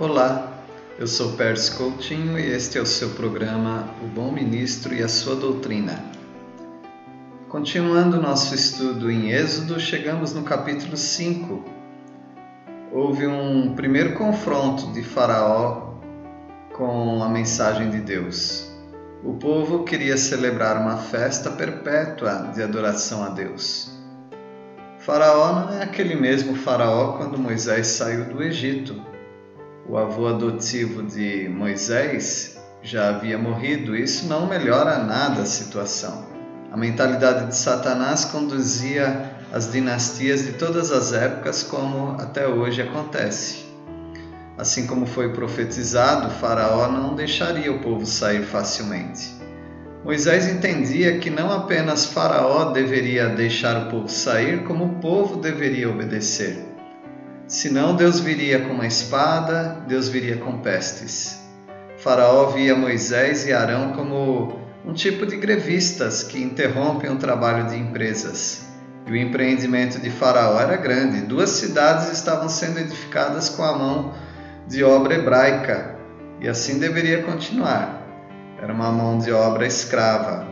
Olá, eu sou Pérez Coutinho e este é o seu programa O Bom Ministro e a Sua Doutrina. Continuando nosso estudo em Êxodo, chegamos no capítulo 5. Houve um primeiro confronto de Faraó com a mensagem de Deus. O povo queria celebrar uma festa perpétua de adoração a Deus. Faraó não é aquele mesmo Faraó quando Moisés saiu do Egito o avô adotivo de Moisés já havia morrido, isso não melhora nada a situação. A mentalidade de Satanás conduzia as dinastias de todas as épocas, como até hoje acontece. Assim como foi profetizado, Faraó não deixaria o povo sair facilmente. Moisés entendia que não apenas Faraó deveria deixar o povo sair, como o povo deveria obedecer. Senão Deus viria com uma espada, Deus viria com pestes. Faraó via Moisés e Arão como um tipo de grevistas que interrompem o trabalho de empresas. E o empreendimento de Faraó era grande. Duas cidades estavam sendo edificadas com a mão de obra hebraica, e assim deveria continuar. Era uma mão de obra escrava.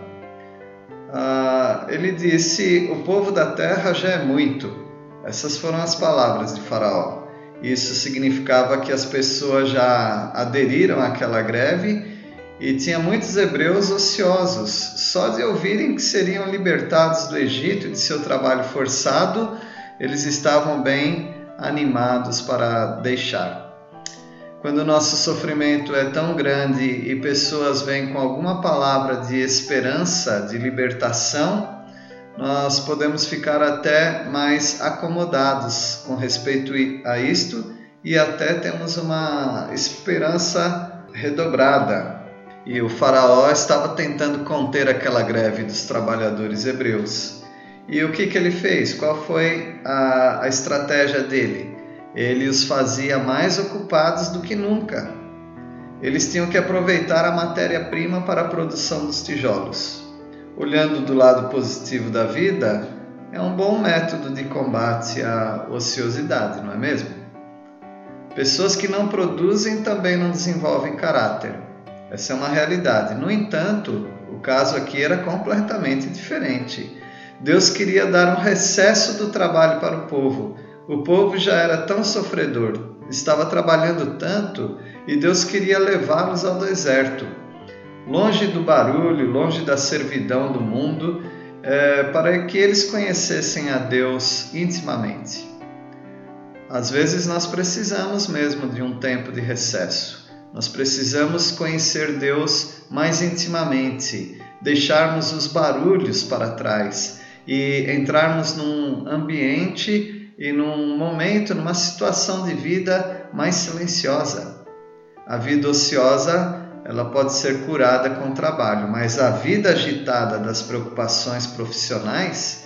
Ah, ele disse: O povo da terra já é muito essas foram as palavras de Faraó. Isso significava que as pessoas já aderiram àquela greve e tinha muitos hebreus ociosos. Só de ouvirem que seriam libertados do Egito e de seu trabalho forçado, eles estavam bem animados para deixar. Quando o nosso sofrimento é tão grande e pessoas vêm com alguma palavra de esperança, de libertação, nós podemos ficar até mais acomodados com respeito a isto e até temos uma esperança redobrada. E o Faraó estava tentando conter aquela greve dos trabalhadores hebreus. E o que, que ele fez? Qual foi a, a estratégia dele? Ele os fazia mais ocupados do que nunca. Eles tinham que aproveitar a matéria-prima para a produção dos tijolos olhando do lado positivo da vida, é um bom método de combate à ociosidade, não é mesmo? Pessoas que não produzem também não desenvolvem caráter. Essa é uma realidade. No entanto, o caso aqui era completamente diferente. Deus queria dar um recesso do trabalho para o povo. O povo já era tão sofredor, estava trabalhando tanto e Deus queria levá-los ao deserto longe do barulho, longe da servidão do mundo, é, para que eles conhecessem a Deus intimamente. Às vezes nós precisamos mesmo de um tempo de recesso. Nós precisamos conhecer Deus mais intimamente, deixarmos os barulhos para trás e entrarmos num ambiente e num momento, numa situação de vida mais silenciosa. A vida ociosa ela pode ser curada com o trabalho, mas a vida agitada das preocupações profissionais,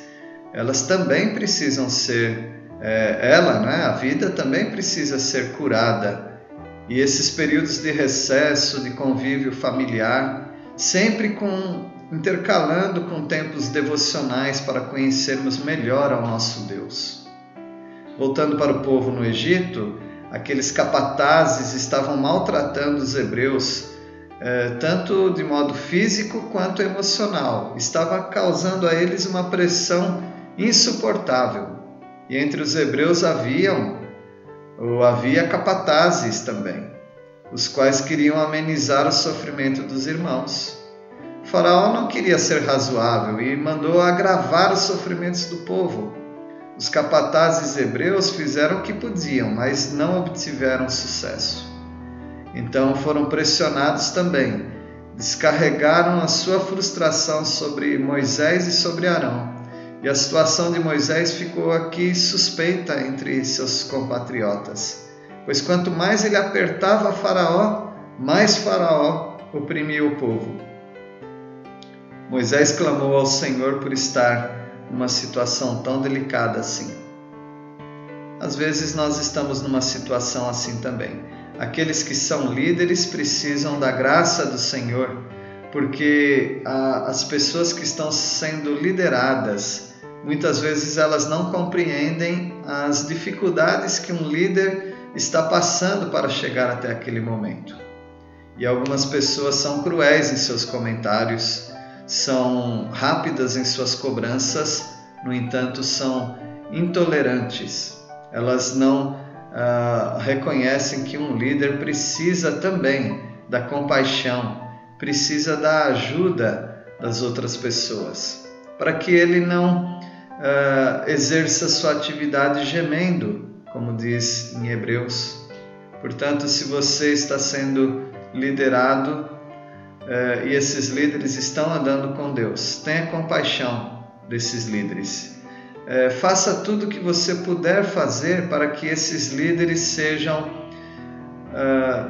elas também precisam ser, é, ela, né, a vida também precisa ser curada. E esses períodos de recesso, de convívio familiar, sempre com intercalando com tempos devocionais para conhecermos melhor ao nosso Deus. Voltando para o povo no Egito, aqueles capatazes estavam maltratando os hebreus tanto de modo físico quanto emocional. Estava causando a eles uma pressão insuportável. E entre os hebreus haviam ou havia capatazes também, os quais queriam amenizar o sofrimento dos irmãos. O faraó não queria ser razoável e mandou agravar os sofrimentos do povo. Os capatazes hebreus fizeram o que podiam, mas não obtiveram sucesso. Então foram pressionados também, descarregaram a sua frustração sobre Moisés e sobre Arão. E a situação de Moisés ficou aqui suspeita entre seus compatriotas, pois quanto mais ele apertava Faraó, mais Faraó oprimia o povo. Moisés clamou ao Senhor por estar numa situação tão delicada assim. Às vezes nós estamos numa situação assim também aqueles que são líderes precisam da graça do Senhor, porque a, as pessoas que estão sendo lideradas, muitas vezes elas não compreendem as dificuldades que um líder está passando para chegar até aquele momento. E algumas pessoas são cruéis em seus comentários, são rápidas em suas cobranças, no entanto, são intolerantes. Elas não uh, reconhecem que um líder precisa também da compaixão, precisa da ajuda das outras pessoas, para que ele não uh, exerça sua atividade gemendo, como diz em Hebreus. Portanto, se você está sendo liderado uh, e esses líderes estão andando com Deus, tenha compaixão desses líderes. Uh, faça tudo o que você puder fazer para que esses líderes sejam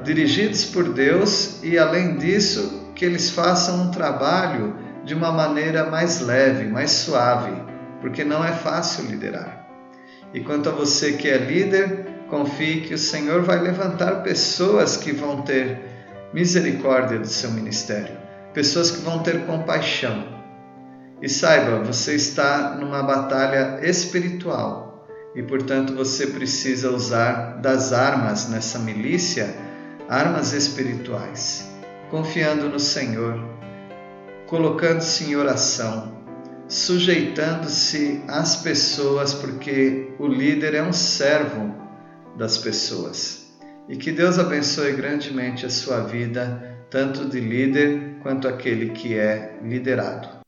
dirigidos por Deus e, além disso, que eles façam um trabalho de uma maneira mais leve, mais suave, porque não é fácil liderar. E quanto a você que é líder, confie que o Senhor vai levantar pessoas que vão ter misericórdia do seu ministério, pessoas que vão ter compaixão. E saiba, você está numa batalha espiritual e, portanto, você precisa usar das armas nessa milícia, armas espirituais, confiando no Senhor, colocando-se em oração sujeitando-se às pessoas, porque o líder é um servo das pessoas. E que Deus abençoe grandemente a sua vida, tanto de líder quanto aquele que é liderado.